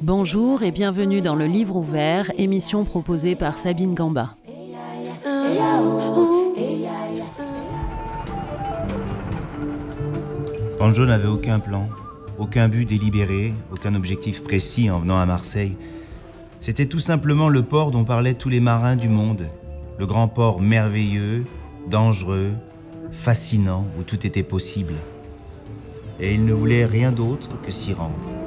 Bonjour et bienvenue dans le Livre ouvert, émission proposée par Sabine Gamba. Banjo n'avait aucun plan, aucun but délibéré, aucun objectif précis en venant à Marseille. C'était tout simplement le port dont parlaient tous les marins du monde, le grand port merveilleux, dangereux, fascinant, où tout était possible. Et il ne voulait rien d'autre que s'y rendre.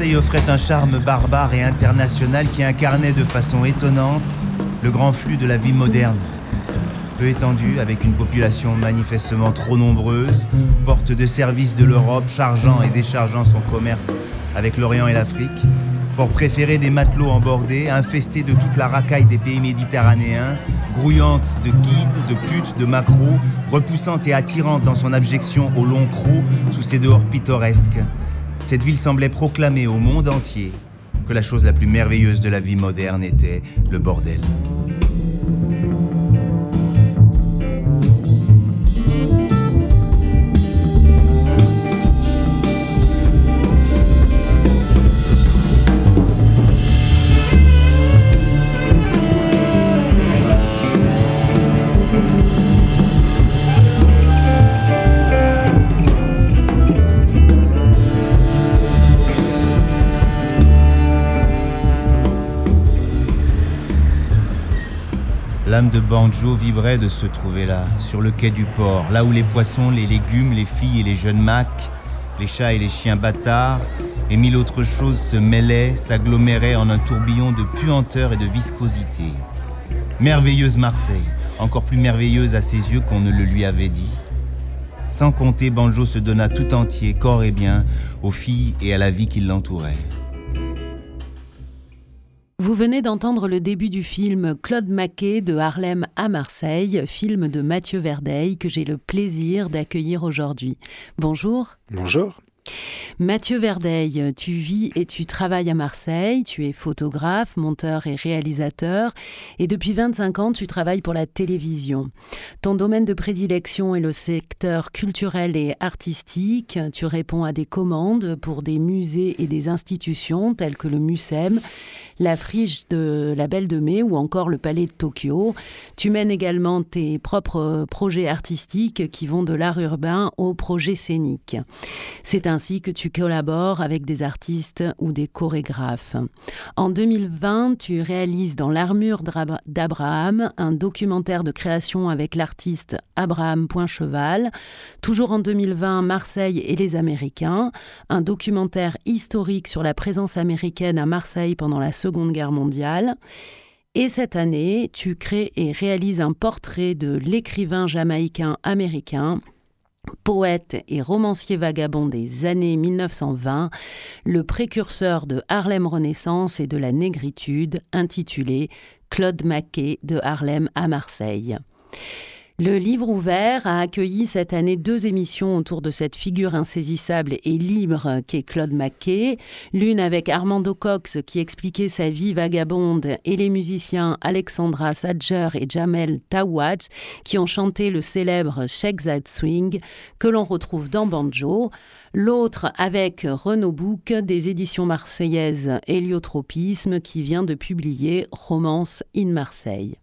Offrait un charme barbare et international qui incarnait de façon étonnante le grand flux de la vie moderne. Peu étendue, avec une population manifestement trop nombreuse, porte de service de l'Europe, chargeant et déchargeant son commerce avec l'Orient et l'Afrique, port préféré des matelots embordés, infesté de toute la racaille des pays méditerranéens, grouillante de guides, de putes, de macros, repoussante et attirante dans son abjection au long croc sous ses dehors pittoresques. Cette ville semblait proclamer au monde entier que la chose la plus merveilleuse de la vie moderne était le bordel. De Banjo vibrait de se trouver là, sur le quai du port, là où les poissons, les légumes, les filles et les jeunes macs, les chats et les chiens bâtards, et mille autres choses se mêlaient, s'aggloméraient en un tourbillon de puanteur et de viscosité. Merveilleuse Marseille, encore plus merveilleuse à ses yeux qu'on ne le lui avait dit. Sans compter, Banjo se donna tout entier, corps et bien, aux filles et à la vie qui l'entourait. Vous venez d'entendre le début du film Claude Maquet de Harlem à Marseille, film de Mathieu Verdeil que j'ai le plaisir d'accueillir aujourd'hui. Bonjour. Bonjour. Mathieu Verdeil, tu vis et tu travailles à Marseille, tu es photographe, monteur et réalisateur, et depuis 25 ans tu travailles pour la télévision. Ton domaine de prédilection est le secteur culturel et artistique, tu réponds à des commandes pour des musées et des institutions telles que le MUSEM, la friche de la Belle de Mai ou encore le Palais de Tokyo. Tu mènes également tes propres projets artistiques qui vont de l'art urbain au projet scénique. C'est ainsi que tu collabores avec des artistes ou des chorégraphes. En 2020, tu réalises dans l'armure d'Abraham un documentaire de création avec l'artiste Abraham Poincheval. Toujours en 2020, Marseille et les Américains, un documentaire historique sur la présence américaine à Marseille pendant la Seconde Guerre mondiale. Et cette année, tu crées et réalises un portrait de l'écrivain jamaïcain américain Poète et romancier vagabond des années 1920, le précurseur de Harlem Renaissance et de la négritude, intitulé Claude Maquet de Harlem à Marseille. Le livre ouvert a accueilli cette année deux émissions autour de cette figure insaisissable et libre qu'est Claude Maquet, l'une avec Armando Cox qui expliquait sa vie vagabonde et les musiciens Alexandra Sadger et Jamel Tawad qui ont chanté le célèbre Shake That Swing que l'on retrouve dans Banjo, l'autre avec Renaud Bouc des éditions marseillaises Héliotropisme qui vient de publier Romance in Marseille.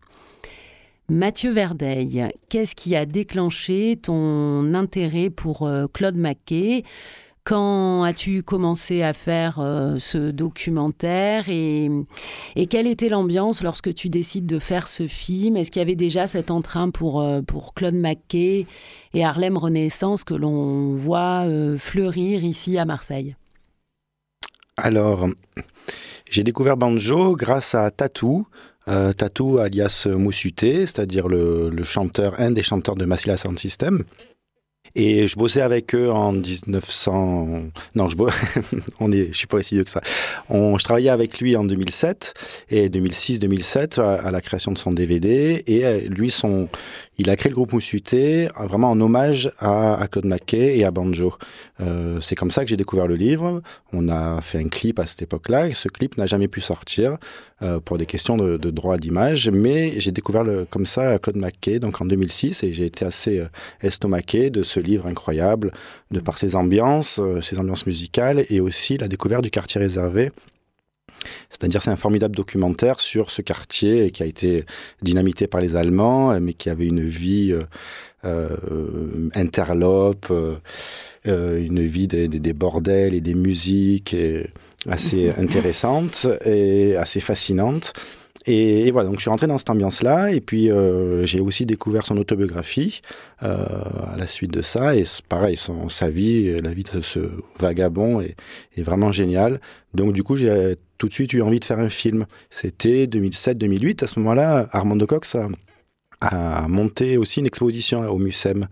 Mathieu Verdeil, qu'est-ce qui a déclenché ton intérêt pour euh, Claude Maquet? Quand as-tu commencé à faire euh, ce documentaire? Et, quelle était l'ambiance lorsque tu décides de faire ce film? Est-ce qu'il y avait déjà cet entrain pour, euh, pour Claude Maquet et Harlem Renaissance que l'on voit fleurir ici à Marseille? Alors, j'ai découvert Banjo grâce à Tatou, euh, Tatou alias Moussuté, c'est-à-dire le, chanteur, un des chanteurs de Massila Sound System. Et je bossais avec eux en 1900. Non, je, On est... je suis pas aussi vieux que ça. On... Je travaillais avec lui en 2007 et 2006-2007 à... la création de son DVD. Et euh, lui, son... il a créé le groupe Moussuté vraiment en hommage à, Claude Mackay et à Banjo. Euh, c'est comme ça que j'ai découvert le livre. On a fait un clip à cette époque-là. Ce clip n'a jamais pu sortir euh, pour des questions de, de droit d'image, mais j'ai découvert le... comme ça Claude Mackay donc en 2006 et j'ai été assez estomaqué de ce livre incroyable, de par ses ambiances, euh, ses ambiances musicales, et aussi la découverte du quartier réservé. C'est-à-dire, c'est un formidable documentaire sur ce quartier qui a été dynamité par les Allemands, mais qui avait une vie euh, euh interlope, euh, une vie des, des, bordels et des musiques assez intéressante et assez fascinante. Et, voilà, donc je suis rentré dans cette ambiance-là, et puis euh, j'ai aussi découvert son autobiographie euh, à la suite de ça, et pareil, son, sa vie, la vie de ce vagabond est, vraiment géniale. Donc du coup, j'ai tout de suite eu envie de faire un film. C'était 2007-2008, à ce moment-là, Armando Cox a, a monté aussi une exposition au MUSEM.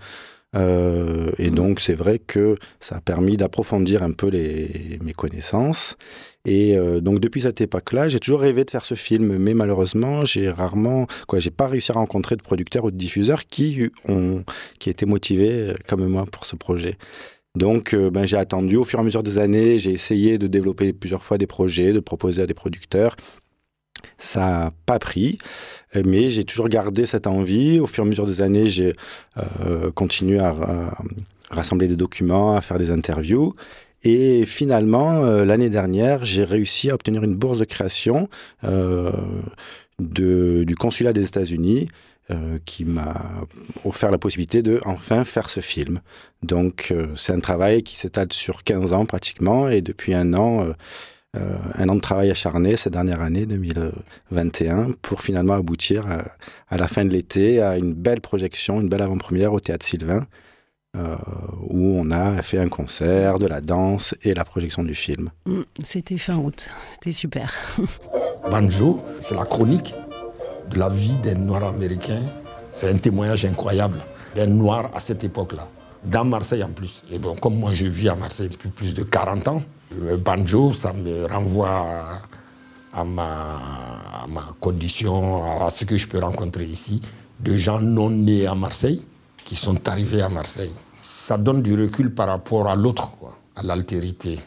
Euh, et donc, c'est vrai que ça a permis d'approfondir un peu les, mes connaissances. Et euh, donc, depuis cette époque-là, j'ai toujours rêvé de faire ce film, mais malheureusement, j'ai rarement, quoi, j'ai pas réussi à rencontrer de producteurs ou de diffuseurs qui ont, qui étaient motivés euh, comme moi pour ce projet. Donc, ben, j'ai attendu au fur et à mesure des années, j'ai essayé de développer plusieurs fois des projets, de proposer à des producteurs. Ça n'a pas pris, mais j'ai toujours gardé cette envie. Au fur et à mesure des années, j'ai euh, continué à, rassembler des documents, à faire des interviews. Et finalement, euh, l'année dernière, j'ai réussi à obtenir une bourse de création euh, du consulat des États-Unis qui m'a offert la possibilité de enfin faire ce film. Donc, c'est un travail qui s'étale sur 15 ans pratiquement, et depuis un an, un an de travail acharné cette dernière année 2021 pour finalement aboutir à, la fin de l'été à une belle projection, une belle avant-première au Théâtre Sylvain. Euh, où on a fait un concert, de la danse et la projection du film. Mm, c'était fin août, c'était super. Banjo, c'est la chronique de la vie des Noirs américains. C'est un témoignage incroyable des Noirs à cette époque-là. Dans Marseille en plus. Et bon, comme moi je vis à Marseille depuis plus de 40 ans, le banjo, ça me renvoie à, ma, condition, à ce que je peux rencontrer ici, de gens non nés à Marseille, qui sont arrivés à Marseille. Ça donne du recul par rapport à l'autre, à l'altérité.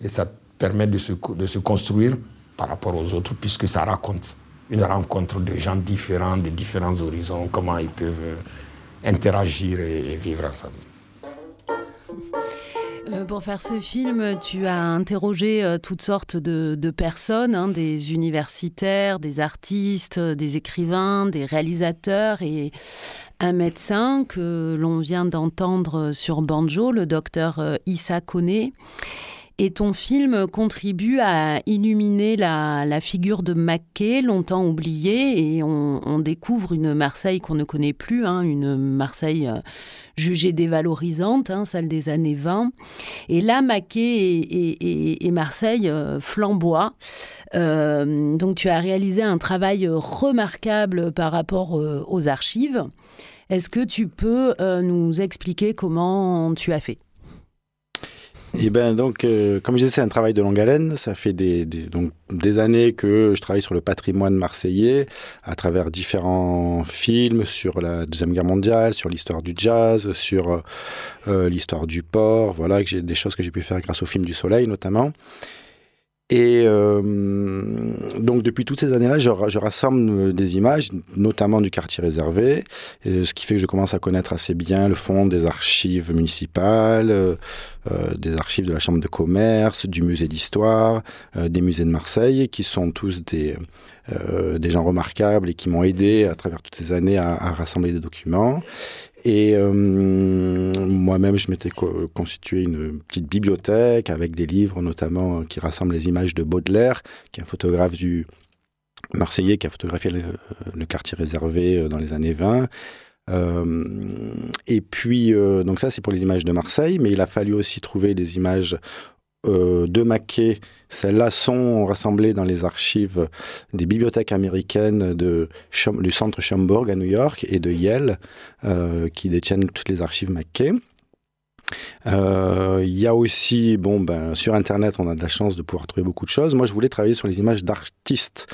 Et ça permet de se, de se construire par rapport aux autres, puisque ça raconte une rencontre de gens différents, de différents horizons, comment ils peuvent interagir et vivre ensemble. Euh, pour faire ce film, tu as interrogé euh, toutes sortes de, personnes, hein, des universitaires, des artistes, euh, des écrivains, des réalisateurs et un médecin que l'on vient d'entendre sur Banjo, le docteur Issa Kone. Et ton film contribue à illuminer la, figure de Mackay, longtemps oubliée, et on, découvre une Marseille qu'on ne connaît plus, hein, une Marseille euh, jugée dévalorisante, hein, celle des années 20. Et là, Mackay et, Marseille euh, flamboient. Euh, donc tu as réalisé un travail remarquable par rapport aux archives. Est-ce que tu peux nous expliquer comment tu as fait? Eh ben donc, euh, comme je disais, c'est un travail de longue haleine. Ça fait des, donc, des années que je travaille sur le patrimoine marseillais à travers différents films sur la Deuxième Guerre mondiale, sur l'histoire du jazz, sur euh, euh, l'histoire du port. Voilà, que j'ai des choses que j'ai pu faire grâce au film du Soleil notamment. Et euh, donc depuis toutes ces années-là, je, rassemble des images, notamment du quartier réservé, ce qui fait que je commence à connaître assez bien le fond des archives municipales, euh, euh des archives de la Chambre de commerce, du musée d'histoire, euh, des musées de Marseille, qui sont tous des, euh, des gens remarquables et qui m'ont aidé à travers toutes ces années à rassembler des documents. Et euh, moi-même, je m'étais constitué une petite bibliothèque avec des livres, notamment qui rassemblent les images de Baudelaire, qui est un photographe du Marseillais qui a photographié le, quartier réservé euh, dans les années 20. Euh, et puis, donc ça, c'est pour les images de Marseille, mais il a fallu aussi trouver des images de Mackay, celles-là sont rassemblées dans les archives des bibliothèques américaines de, du centre Schomburg à New York et de Yale, qui détiennent toutes les archives Euh, il y a aussi, bon, ben, sur Internet, on a de la chance de pouvoir trouver beaucoup de choses. Moi, je voulais travailler sur les images d'artistes,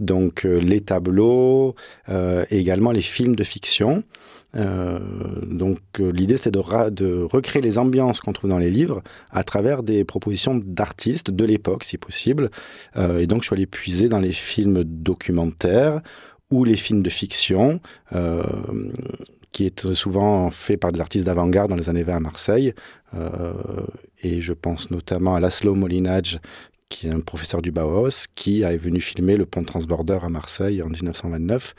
donc euh, les tableaux euh, et également les films de fiction. donc l'idée de, de, recréer les ambiances qu'on trouve dans les livres à travers des propositions d'artistes de l'époque si possible. et donc je suis allé puiser dans les films documentaires ou les films de fiction qui est souvent fait par des artistes d'avant-garde dans les années 20 à Marseille. Euh, et je pense notamment à Laszlo Molinaj, qui est un professeur du Bauhaus, qui est venu filmer le pont transborder à Marseille en 1929.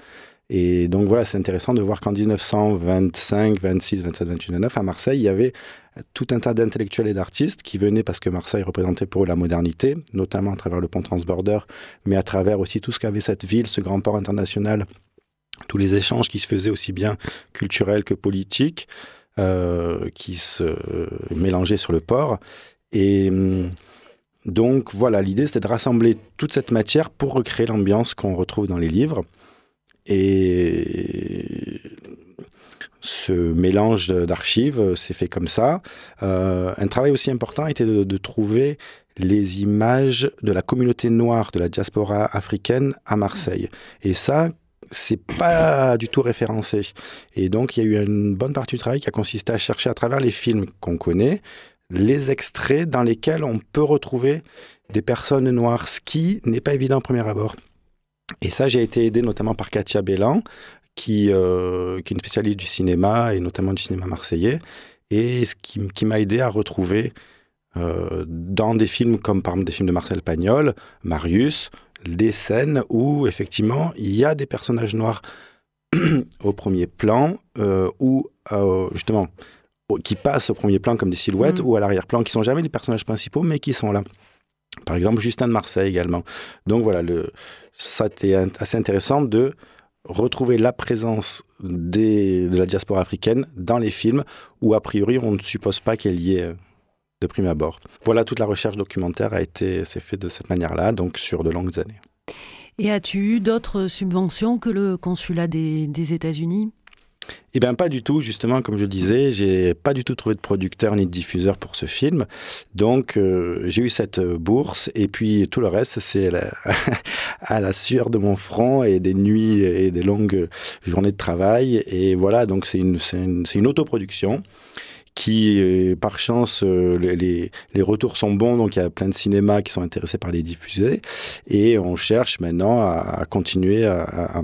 Et donc voilà, c'est intéressant de voir qu'en 1925, 26, 27, 28, 29, à Marseille, il y avait tout un tas d'intellectuels et d'artistes qui venaient parce que Marseille représentait pour eux la modernité, notamment à travers le pont transborder, mais à travers aussi tout ce qu'avait cette ville, ce grand port international tous les échanges qui se faisaient aussi bien culturels que politiques, euh, qui se mélangeaient sur le port. Et hum, donc voilà, l'idée c'était de rassembler toute cette matière pour recréer l'ambiance qu'on retrouve dans les livres. Et ce mélange d'archives s'est fait comme ça. Euh, un travail aussi important était de, de, trouver les images de la communauté noire de la diaspora africaine à Marseille. Et ça, c'est pas du tout référencé. Et donc, il y a eu une bonne partie du travail qui a consisté à chercher à travers les films qu'on connaît, les extraits dans lesquels on peut retrouver des personnes noires, ce qui n'est pas évident au premier abord. Et ça, j'ai été aidé notamment par Katia Bellan, qui, euh, qui est une spécialiste du cinéma, et notamment du cinéma marseillais, et ce qui, m'a aidé à retrouver euh, dans des films comme par exemple des films de Marcel Pagnol, Marius, des scènes où effectivement il y a des personnages noirs au premier plan euh, ou euh, justement qui passent au premier plan comme des silhouettes mm. ou à l'arrière-plan qui sont jamais les personnages principaux mais qui sont là. Par exemple Justin de Marseille également. Donc voilà, le, ça était assez intéressant de retrouver la présence des, de la diaspora africaine dans les films où a priori on ne suppose pas qu'elle y est de prime abord. Voilà, toute la recherche documentaire a été s'est faite de cette manière-là, donc sur de longues années. Et as-tu eu d'autres subventions que le consulat des, États-Unis? Eh bien, pas du tout. Justement, comme je disais, j'ai pas du tout trouvé de producteur ni de diffuseur pour ce film. Donc, euh, j'ai eu cette bourse et puis tout le reste, c'est à la sueur de mon front et des nuits et des longues journées de travail. Et voilà, donc c'est une, une, une autoproduction qui, euh, par chance, euh, les, les, retours sont bons, donc il y a plein de cinémas qui sont intéressés par les diffuser, et on cherche maintenant à, continuer à,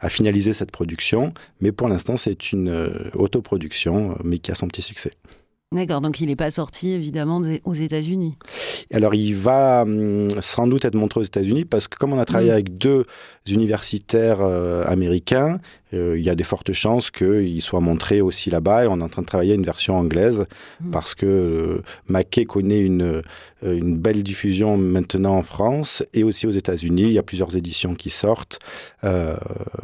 à, finaliser cette production, mais pour l'instant c'est une euh, autoproduction, mais qui a son petit succès. D'accord, donc il n'est pas sorti évidemment aux États-Unis. Alors il va hum, sans doute être montré aux États-Unis parce que comme on a travaillé avec deux universitaires euh, américains, euh, il y a des fortes chances qu'il soit montré aussi là-bas et on est en train de travailler une version anglaise mm. parce que euh, Mackay connaît une, une belle diffusion maintenant en France et aussi aux États-Unis. Il y a plusieurs éditions qui sortent,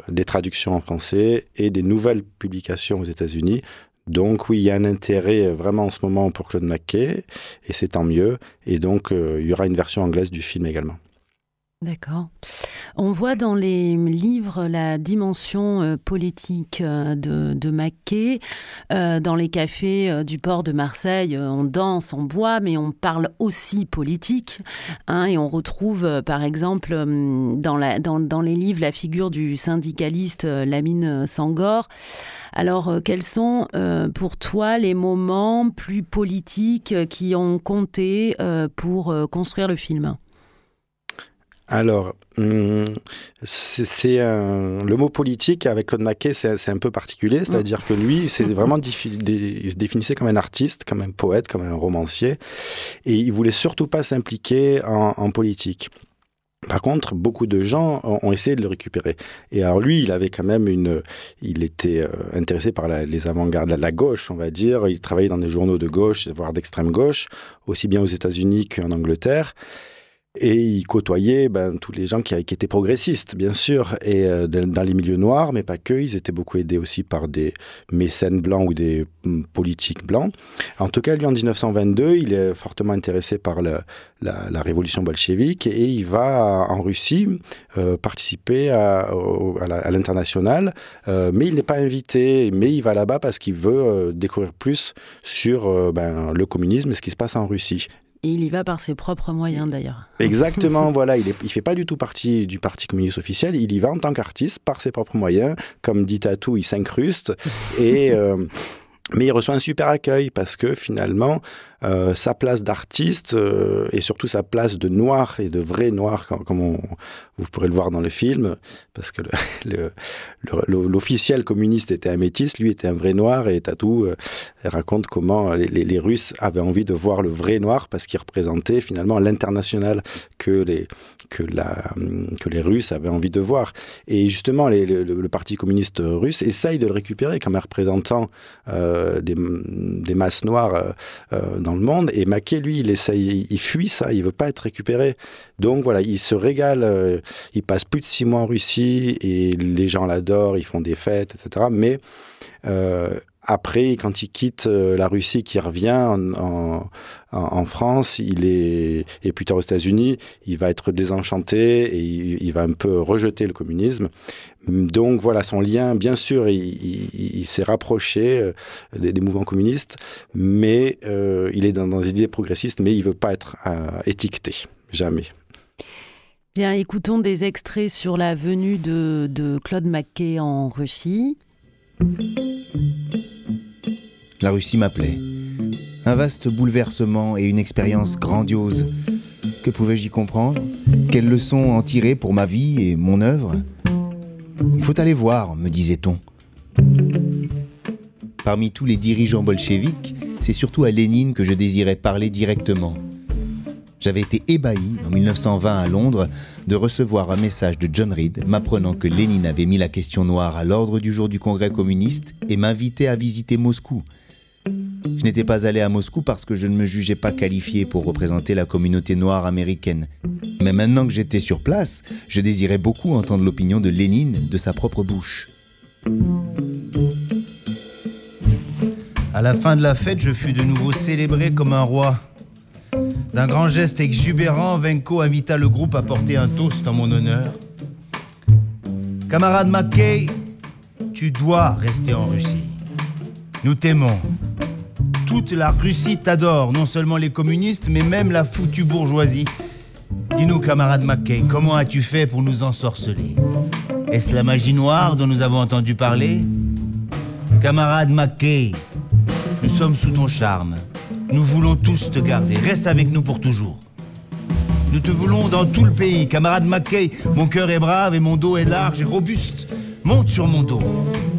des traductions en français et des nouvelles publications aux États-Unis. Donc oui, il y a un intérêt vraiment en ce moment pour Claude Mackay, et c'est tant mieux. Et donc euh, il y aura une version anglaise du film également. D'accord. On voit dans les livres la dimension euh, politique de, de Mackay. dans les cafés du port de Marseille, on danse, on boit, mais on parle aussi politique. Hein, et on retrouve, par exemple, dans, les livres, la figure du syndicaliste Lamine Sangor. Alors, euh, quels sont euh, pour toi les moments plus politiques euh, qui ont compté pour construire le film? Alors, hum, c'est le mot politique avec Claude Maquet, c'est un peu particulier, c'est-à-dire que lui, c'est vraiment il se définissait comme un artiste, comme un poète, comme un romancier, et il voulait surtout pas s'impliquer en, politique. Par contre, beaucoup de gens ont, essayé de le récupérer. Et alors lui, il avait quand même une, il était euh, intéressé par les avant-gardes, la, la, gauche, on va dire. Il travaillait dans des journaux de gauche, voire d'extrême gauche, aussi bien aux États-Unis qu'en Angleterre. Et il côtoyait ben, tous les gens qui, étaient progressistes, bien sûr, et euh, dans les milieux noirs, mais pas que. Ils étaient beaucoup aidés aussi par des mécènes blancs ou des hum, politiques blancs. En tout cas, lui, en 1922, il est fortement intéressé par la, révolution bolchevique et il va en Russie euh, participer à, l'international, euh, mais il n'est pas invité, mais il va là-bas parce qu'il veut découvrir plus sur ben, le communisme et ce qui se passe en Russie. Et il y va par ses propres moyens d'ailleurs. Exactement, voilà, il ne fait pas du tout partie du Parti communiste officiel, il y va en tant qu'artiste par ses propres moyens, comme dit Tatou, il s'incruste, et, euh, mais il reçoit un super accueil parce que finalement, euh, sa place d'artiste euh, et surtout sa place de noir et de vrai noir, comme, vous pourrez le voir dans le film, parce que l'officiel communiste était un métis, lui était un vrai noir, et Tatou euh, raconte comment les, Russes avaient envie de voir le vrai noir parce qu'il représentait finalement l'international que les, que, la, que les Russes avaient envie de voir. Et justement, le, Parti communiste russe essaye de le récupérer comme un représentant des, masses noires euh, le monde. Et Mackay, lui, il essaye, il fuit ça, il veut pas être récupéré. Donc voilà, il se régale. Euh, il passe plus de six mois en Russie et les gens l'adorent, ils font des fêtes, etc. Mais euh, après, quand il quitte euh, la Russie, qui revient en, France, il est et plus tard aux États-Unis, il va être désenchanté et il, va un peu rejeter le communisme. Donc voilà, son lien, bien sûr, il, s'est rapproché euh, des, mouvements communistes, mais euh, il est dans, des idées progressistes, mais il veut pas être étiqueté, jamais. Bien, écoutons des extraits sur la venue de, de Claude Mackay en Russie. La Russie m'appelait. Un vaste bouleversement et une expérience grandiose. Que pouvais-je y comprendre? Quelles leçons en tirer pour ma vie et mon œuvre? Il faut aller voir, me disait-on. Parmi tous les dirigeants bolcheviques, c'est surtout à Lénine que je désirais parler directement. J'avais été ébahi en 1920 à Londres de recevoir un message de John Reed m'apprenant que Lénine avait mis la question noire à l'ordre du jour du Congrès communiste et m'invitait à visiter Moscou. Je n'étais pas allé à Moscou parce que je ne me jugeais pas qualifié pour représenter la communauté noire américaine. Mais maintenant que j'étais sur place, je désirais beaucoup entendre l'opinion de Lénine de sa propre bouche. À la fin de la fête, je fus de nouveau célébré comme un roi. D'un grand geste exubérant, Venko invita le groupe à porter un toast en mon honneur. Camarade McKay, tu dois rester en Russie. Nous t'aimons. Toute la Russie t'adore, non seulement les communistes, mais même la foutue bourgeoisie. Dis-nous, camarade McKay, comment as-tu fait pour nous ensorceler? Est-ce la magie noire dont nous avons entendu parler? Camarade McKay, nous sommes sous ton charme. Nous voulons tous te garder. Reste avec nous pour toujours. Nous te voulons dans tout le pays, camarade McKay. Mon cœur est brave et mon dos est large et robuste. Monte sur mon dos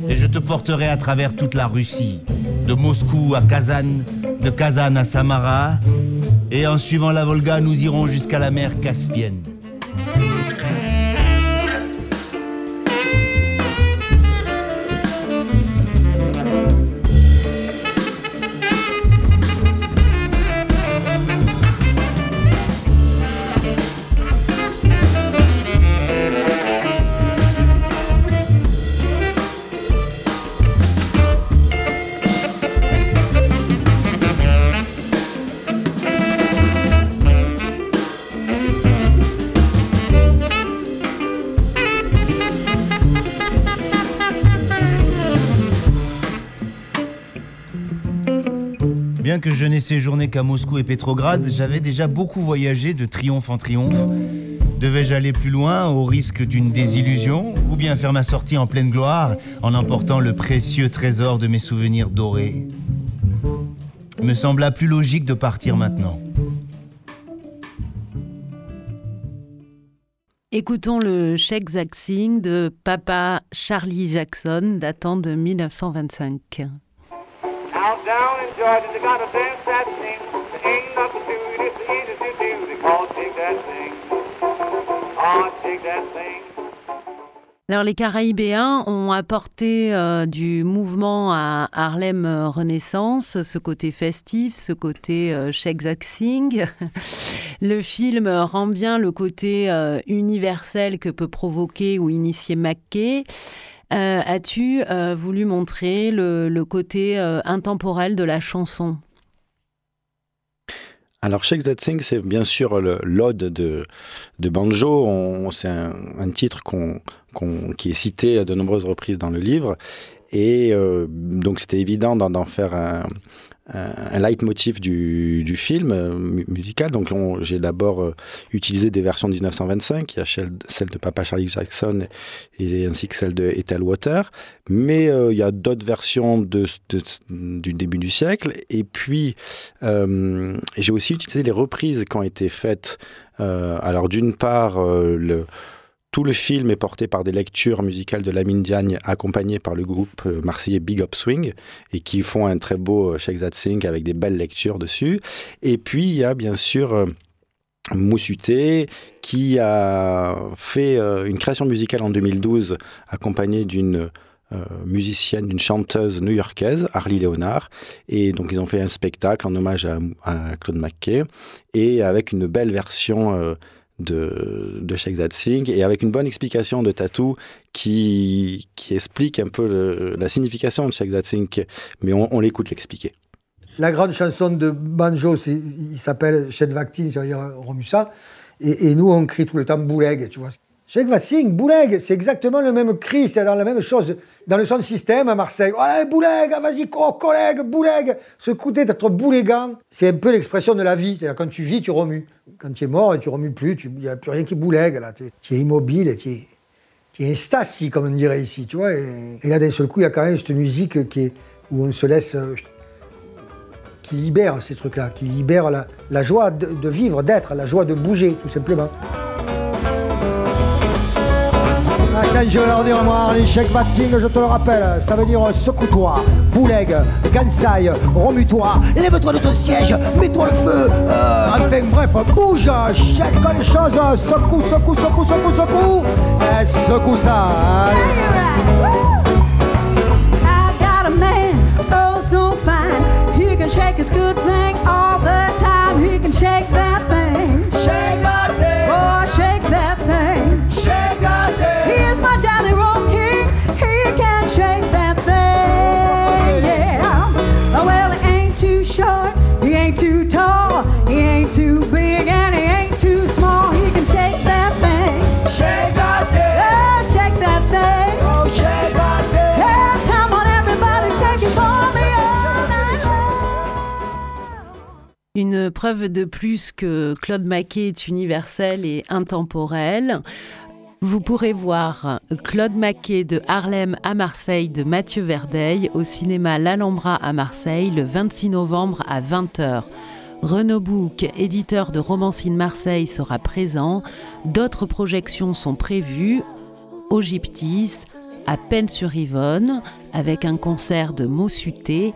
et je te porterai à travers toute la Russie, de Moscou à Kazan, de Kazan à Samara, et en suivant la Volga, nous irons jusqu'à la mer Caspienne. Bien que je n'ai séjourné qu'à Moscou et Pétrograd, j'avais déjà beaucoup voyagé de triomphe en triomphe. Devais-je aller plus loin au risque d'une désillusion ou bien faire ma sortie en pleine gloire en emportant le précieux trésor de mes souvenirs dorés? Il me sembla plus logique de partir maintenant. Écoutons le Cheikh Zaxing de Papa Charlie Jackson datant de 1925. Alors les Caraïbéens ont apporté euh, du mouvement à Harlem Renaissance, ce côté festif, ce côté euh, Singh. Le film rend bien le côté euh, universel que peut provoquer ou initier McKay. Euh, as-tu voulu montrer le côté intemporel de la chanson? Alors, Shake That Thing, c'est bien sûr l'ode de, de Banjo. C'est un, titre qui est cité à de nombreuses reprises dans le livre. Et euh, donc, c'était évident d'en faire un, un leitmotiv du, du film euh, musical. Donc j'ai d'abord euh, utilisé des versions de 1925, il y a celle, de Papa Charlie Jackson et, ainsi que celle de Ethel Water, mais euh, il y a d'autres versions de, du début du siècle. Et puis j'ai aussi utilisé les reprises qui ont été faites. alors d'une part le tout le film est porté par des lectures musicales de Lamine Diagne accompagnées par le groupe euh, marseillais Big Up Swing et qui font un très beau Shake That Sing avec des belles lectures dessus. Et puis il y a bien sûr euh, Moussuté qui a fait euh, une création musicale en 2012 accompagnée d'une musicienne, d'une chanteuse new-yorkaise, Harley Leonard. Et donc, ils ont fait un spectacle en hommage à, Claude McKay et avec une belle version de, de Sheikh Singh et avec une bonne explication de Tatou qui, qui explique un peu la signification de Sheikh Singh, mais on, l'écoute l'expliquer. La grande chanson de Banjo, il s'appelle Shed Vakti, c'est-à-dire Romusa, et, et, nous on crie tout le temps Bouleg, tu vois. Sheikh Vatsing, Bouleg, c'est exactement le même cri, c'est dans la même chose. Dans le son système à Marseille, allez Bouleg, vas-y, collègue, Bouleg. Ce côté d'être boulégant, c'est un peu l'expression de la vie. C'est-à-dire quand tu vis, tu remues. Quand tu es mort, tu remues plus, il n'y a plus rien qui bouleg. Là. Tu es immobile, tu es, tu es comme on dirait ici. Tu vois, et, là, d'un seul coup, il y a quand même cette musique qui où on se laisse. Euh, qui libère ces trucs-là, qui libère la, joie de, de vivre, d'être, la joie de bouger, tout simplement. Quand je leur dire moi, l'échec batting, je te le rappelle, ça veut dire secoue-toi, bouleg, gansai, remue-toi, lève-toi de ton siège, mets-toi le feu, euh, enfin bref, bouge, check les choses, secoue, secoue, secoue, secoue, secoue, et secoue ça. Shake his good thing all the time. He can shake that Une preuve de plus que Claude Maquet est universel et intemporel. Vous pourrez voir Claude Maquet de Harlem à Marseille de Mathieu Verdeil au cinéma L'Alhambra à Marseille le 26 novembre à 20h. Renaud Bouc, éditeur de Romancine Marseille, sera présent. D'autres projections sont prévues au à Pennes-sur-Yvonne, avec un concert de Mossuté,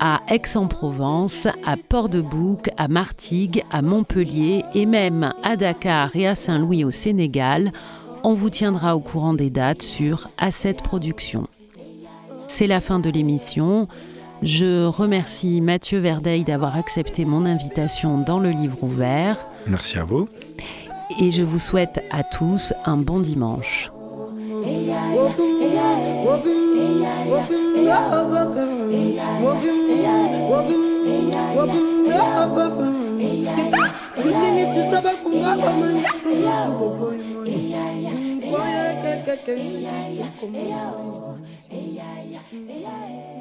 à Aix-en-Provence, à Port-de-Bouc, à Martigues, à Montpellier et même à Dakar et à Saint-Louis au Sénégal. On vous tiendra au courant des dates sur A7 Productions. C'est la fin de l'émission. Je remercie Mathieu Verdeil d'avoir accepté mon invitation dans le livre ouvert. Merci à vous. Et je vous souhaite à tous un bon dimanche. Boy, I